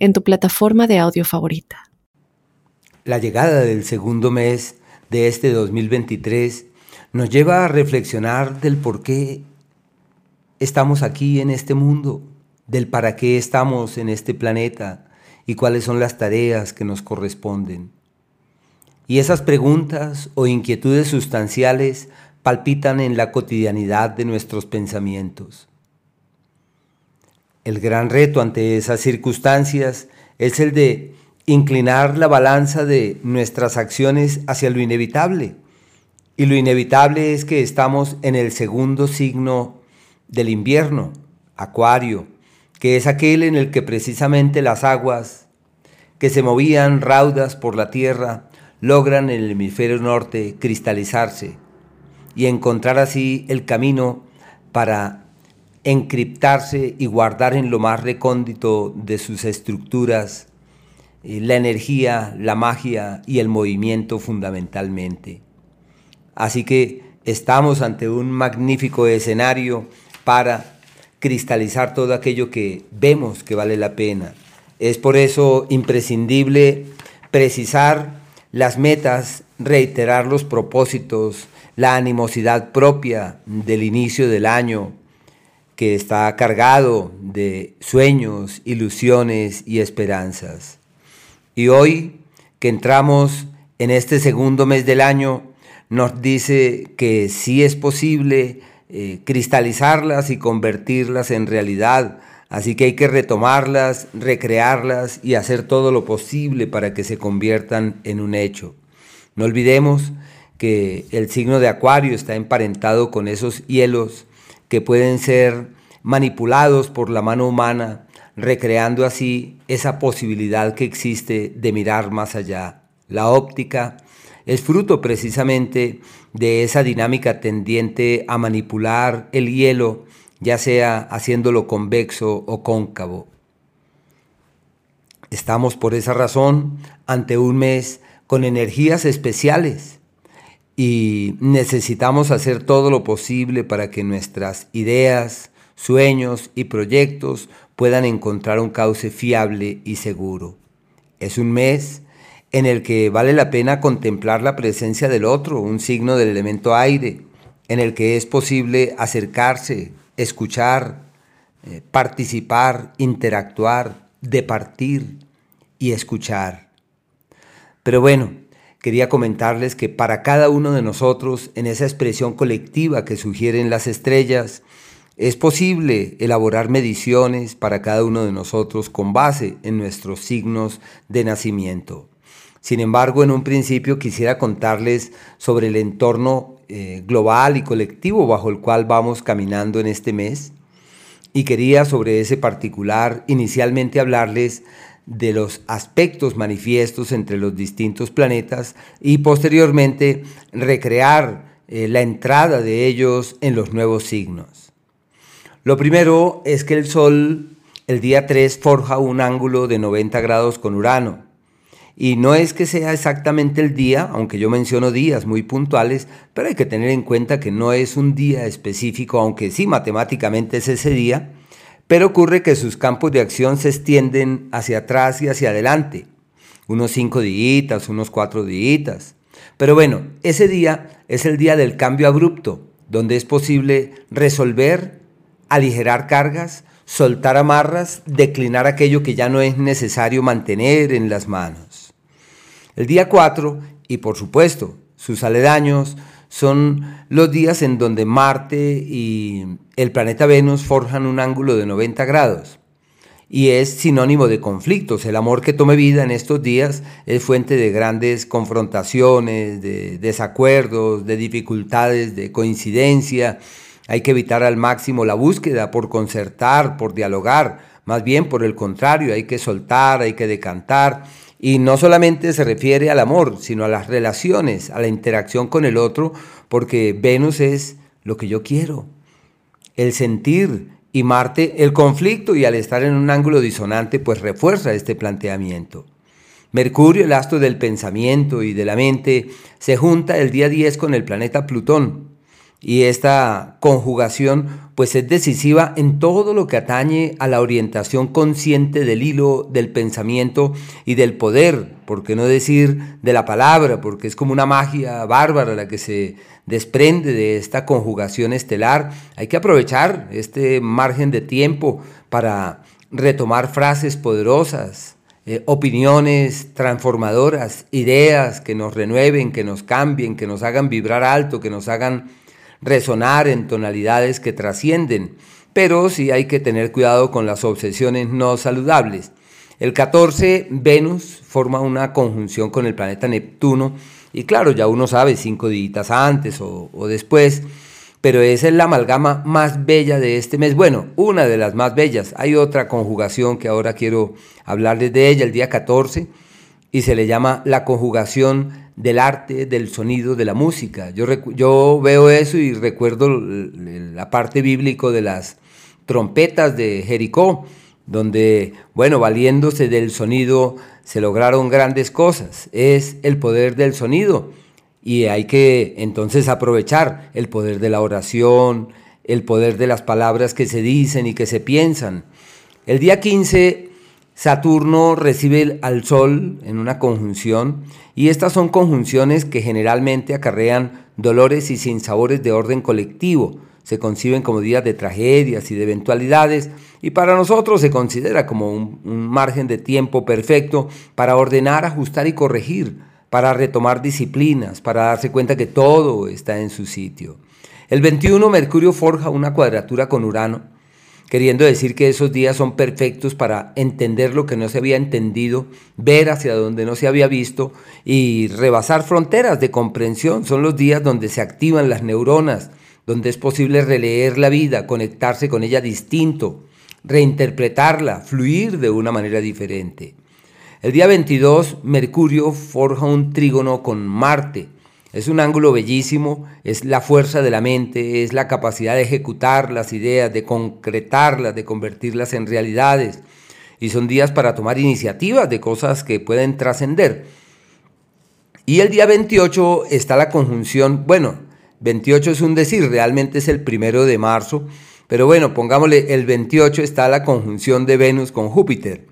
en tu plataforma de audio favorita. La llegada del segundo mes de este 2023 nos lleva a reflexionar del por qué estamos aquí en este mundo, del para qué estamos en este planeta y cuáles son las tareas que nos corresponden. Y esas preguntas o inquietudes sustanciales palpitan en la cotidianidad de nuestros pensamientos. El gran reto ante esas circunstancias es el de inclinar la balanza de nuestras acciones hacia lo inevitable. Y lo inevitable es que estamos en el segundo signo del invierno, Acuario, que es aquel en el que precisamente las aguas que se movían raudas por la tierra logran en el hemisferio norte cristalizarse y encontrar así el camino para encriptarse y guardar en lo más recóndito de sus estructuras eh, la energía, la magia y el movimiento fundamentalmente. Así que estamos ante un magnífico escenario para cristalizar todo aquello que vemos que vale la pena. Es por eso imprescindible precisar las metas, reiterar los propósitos, la animosidad propia del inicio del año, que está cargado de sueños, ilusiones y esperanzas. Y hoy que entramos en este segundo mes del año, nos dice que sí es posible eh, cristalizarlas y convertirlas en realidad. Así que hay que retomarlas, recrearlas y hacer todo lo posible para que se conviertan en un hecho. No olvidemos que el signo de Acuario está emparentado con esos hielos que pueden ser manipulados por la mano humana, recreando así esa posibilidad que existe de mirar más allá. La óptica es fruto precisamente de esa dinámica tendiente a manipular el hielo, ya sea haciéndolo convexo o cóncavo. Estamos por esa razón ante un mes con energías especiales y necesitamos hacer todo lo posible para que nuestras ideas, sueños y proyectos puedan encontrar un cauce fiable y seguro. Es un mes en el que vale la pena contemplar la presencia del otro, un signo del elemento aire, en el que es posible acercarse, escuchar, eh, participar, interactuar, departir y escuchar. Pero bueno, quería comentarles que para cada uno de nosotros, en esa expresión colectiva que sugieren las estrellas, es posible elaborar mediciones para cada uno de nosotros con base en nuestros signos de nacimiento. Sin embargo, en un principio quisiera contarles sobre el entorno eh, global y colectivo bajo el cual vamos caminando en este mes. Y quería sobre ese particular inicialmente hablarles de los aspectos manifiestos entre los distintos planetas y posteriormente recrear eh, la entrada de ellos en los nuevos signos. Lo primero es que el Sol el día 3 forja un ángulo de 90 grados con Urano. Y no es que sea exactamente el día, aunque yo menciono días muy puntuales, pero hay que tener en cuenta que no es un día específico, aunque sí matemáticamente es ese día, pero ocurre que sus campos de acción se extienden hacia atrás y hacia adelante, unos cinco días, unos cuatro días. Pero bueno, ese día es el día del cambio abrupto, donde es posible resolver, aligerar cargas, soltar amarras, declinar aquello que ya no es necesario mantener en las manos. El día 4, y por supuesto sus aledaños, son los días en donde Marte y el planeta Venus forjan un ángulo de 90 grados. Y es sinónimo de conflictos. El amor que tome vida en estos días es fuente de grandes confrontaciones, de desacuerdos, de dificultades, de coincidencia. Hay que evitar al máximo la búsqueda por concertar, por dialogar, Más bien, por el contrario, hay que soltar, hay que decantar. Y no solamente se refiere al amor, sino a las relaciones, a la interacción con el otro, porque Venus es lo que yo quiero, el sentir, y Marte el conflicto, y al estar en un ángulo disonante, pues refuerza este planteamiento. Mercurio, el astro del pensamiento y de la mente, se junta el día 10 con el planeta Plutón, y esta conjugación pues es decisiva en todo lo que atañe a la orientación consciente del hilo del pensamiento y del poder, por qué no decir de la palabra, porque es como una magia bárbara la que se desprende de esta conjugación estelar. Hay que aprovechar este margen de tiempo para retomar frases poderosas, eh, opiniones transformadoras, ideas que nos renueven, que nos cambien, que nos hagan vibrar alto, que nos hagan resonar en tonalidades que trascienden, pero sí hay que tener cuidado con las obsesiones no saludables. El 14, Venus forma una conjunción con el planeta Neptuno, y claro, ya uno sabe cinco días antes o, o después, pero esa es la amalgama más bella de este mes. Bueno, una de las más bellas. Hay otra conjugación que ahora quiero hablarles de ella, el día 14, y se le llama la conjugación del arte, del sonido, de la música. Yo, yo veo eso y recuerdo la parte bíblico de las trompetas de Jericó, donde, bueno, valiéndose del sonido se lograron grandes cosas. Es el poder del sonido y hay que entonces aprovechar el poder de la oración, el poder de las palabras que se dicen y que se piensan. El día 15 Saturno recibe al Sol en una conjunción y estas son conjunciones que generalmente acarrean dolores y sinsabores de orden colectivo. Se conciben como días de tragedias y de eventualidades y para nosotros se considera como un, un margen de tiempo perfecto para ordenar, ajustar y corregir, para retomar disciplinas, para darse cuenta que todo está en su sitio. El 21 Mercurio forja una cuadratura con Urano queriendo decir que esos días son perfectos para entender lo que no se había entendido, ver hacia donde no se había visto y rebasar fronteras de comprensión. Son los días donde se activan las neuronas, donde es posible releer la vida, conectarse con ella distinto, reinterpretarla, fluir de una manera diferente. El día 22, Mercurio forja un trígono con Marte, es un ángulo bellísimo, es la fuerza de la mente, es la capacidad de ejecutar las ideas, de concretarlas, de convertirlas en realidades. Y son días para tomar iniciativas de cosas que pueden trascender. Y el día 28 está la conjunción, bueno, 28 es un decir, realmente es el primero de marzo, pero bueno, pongámosle el 28 está la conjunción de Venus con Júpiter.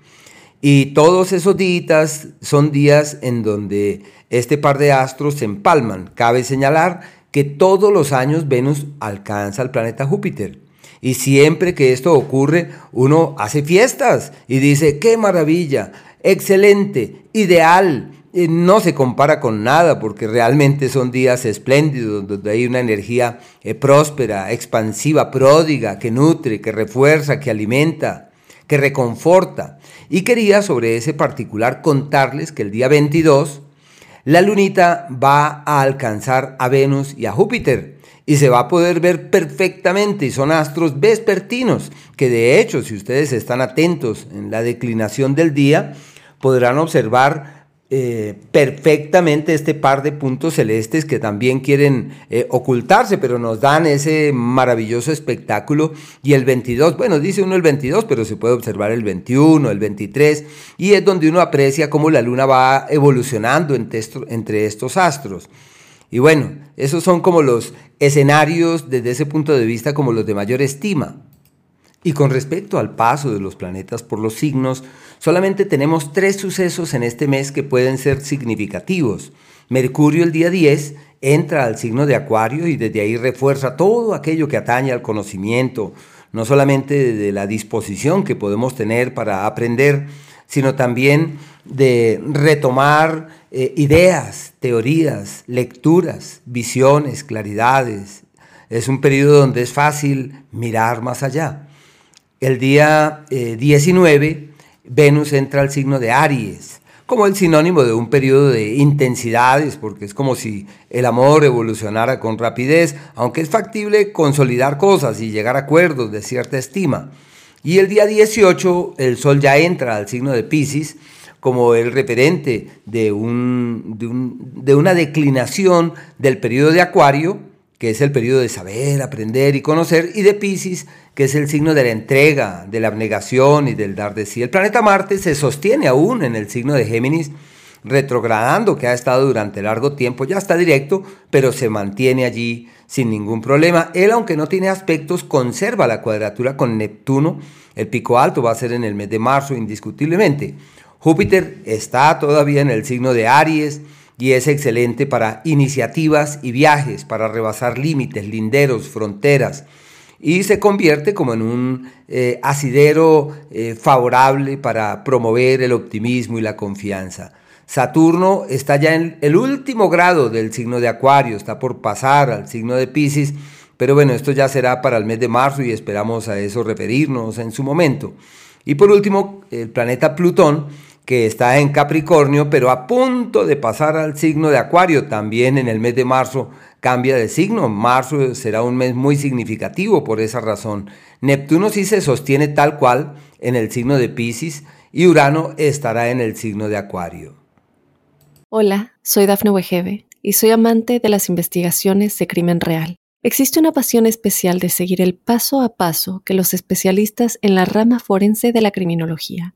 Y todos esos días son días en donde este par de astros se empalman. Cabe señalar que todos los años Venus alcanza al planeta Júpiter. Y siempre que esto ocurre, uno hace fiestas y dice, qué maravilla, excelente, ideal. no se compara con nada porque realmente son días espléndidos donde hay una energía eh, próspera, expansiva, pródiga, que nutre, que refuerza, que alimenta, que reconforta. Y quería sobre ese particular contarles que el día 22 la lunita va a alcanzar a Venus y a Júpiter y se va a poder ver perfectamente y son astros vespertinos que de hecho si ustedes están atentos en la declinación del día podrán observar eh, perfectamente este par de puntos celestes que también quieren eh, ocultarse, pero nos dan ese maravilloso espectáculo. Y el 22, bueno, dice uno el 22, pero se puede observar el 21, el 23, y es donde uno aprecia cómo la luna va evolucionando entre, entre estos astros. Y bueno, esos son como los escenarios desde ese punto de vista como los de mayor estima. Y con respecto al paso de los planetas por los signos, solamente tenemos tres sucesos en este mes que pueden ser significativos. Mercurio el día 10 entra al signo de Acuario y desde ahí refuerza todo aquello que atañe al conocimiento, no solamente de la disposición que podemos tener para aprender, sino también de retomar eh, ideas, teorías, lecturas, visiones, claridades. Es un periodo donde es fácil mirar más allá. El día 19, eh, Venus entra al signo de Aries, como el sinónimo de un periodo de intensidades, porque es como si el amor evolucionara con rapidez, aunque es factible consolidar cosas y llegar a acuerdos de cierta estima. Y el día 18 el Sol ya entra al signo de Pisces como el referente de, un, de, una declinación del periodo de Acuario, que es el periodo de saber, aprender y conocer, y de Pisces, que es el signo de la entrega, de la abnegación y del dar de sí. El planeta Marte se sostiene aún en el signo de Géminis, retrogradando, que ha estado durante largo tiempo, ya está directo, pero se mantiene allí sin ningún problema. Él, aunque no tiene aspectos, conserva la cuadratura con Neptuno. El pico alto va a ser en el mes de marzo, indiscutiblemente. Júpiter está todavía en el signo de Aries y es excelente para iniciativas y viajes, para rebasar límites, linderos, fronteras. Y se convierte como en un eh, asidero eh, favorable para promover el optimismo y la confianza. Saturno está ya en el último grado del signo de Acuario, está por pasar al signo de Pisces, pero bueno, esto ya será para el mes de marzo y esperamos a eso referirnos en su momento. Y por último, el planeta Plutón que está en Capricornio, pero a punto de pasar al signo de Acuario. También en el mes de marzo cambia de signo. Marzo será un mes muy significativo por esa razón. Neptuno sí se sostiene tal cual en el signo de Pisces y Urano estará en el signo de Acuario. Hola, soy Dafne Wegebe y soy amante de las investigaciones de crimen real. Existe una pasión especial de seguir el paso a paso que los especialistas en la rama forense de la criminología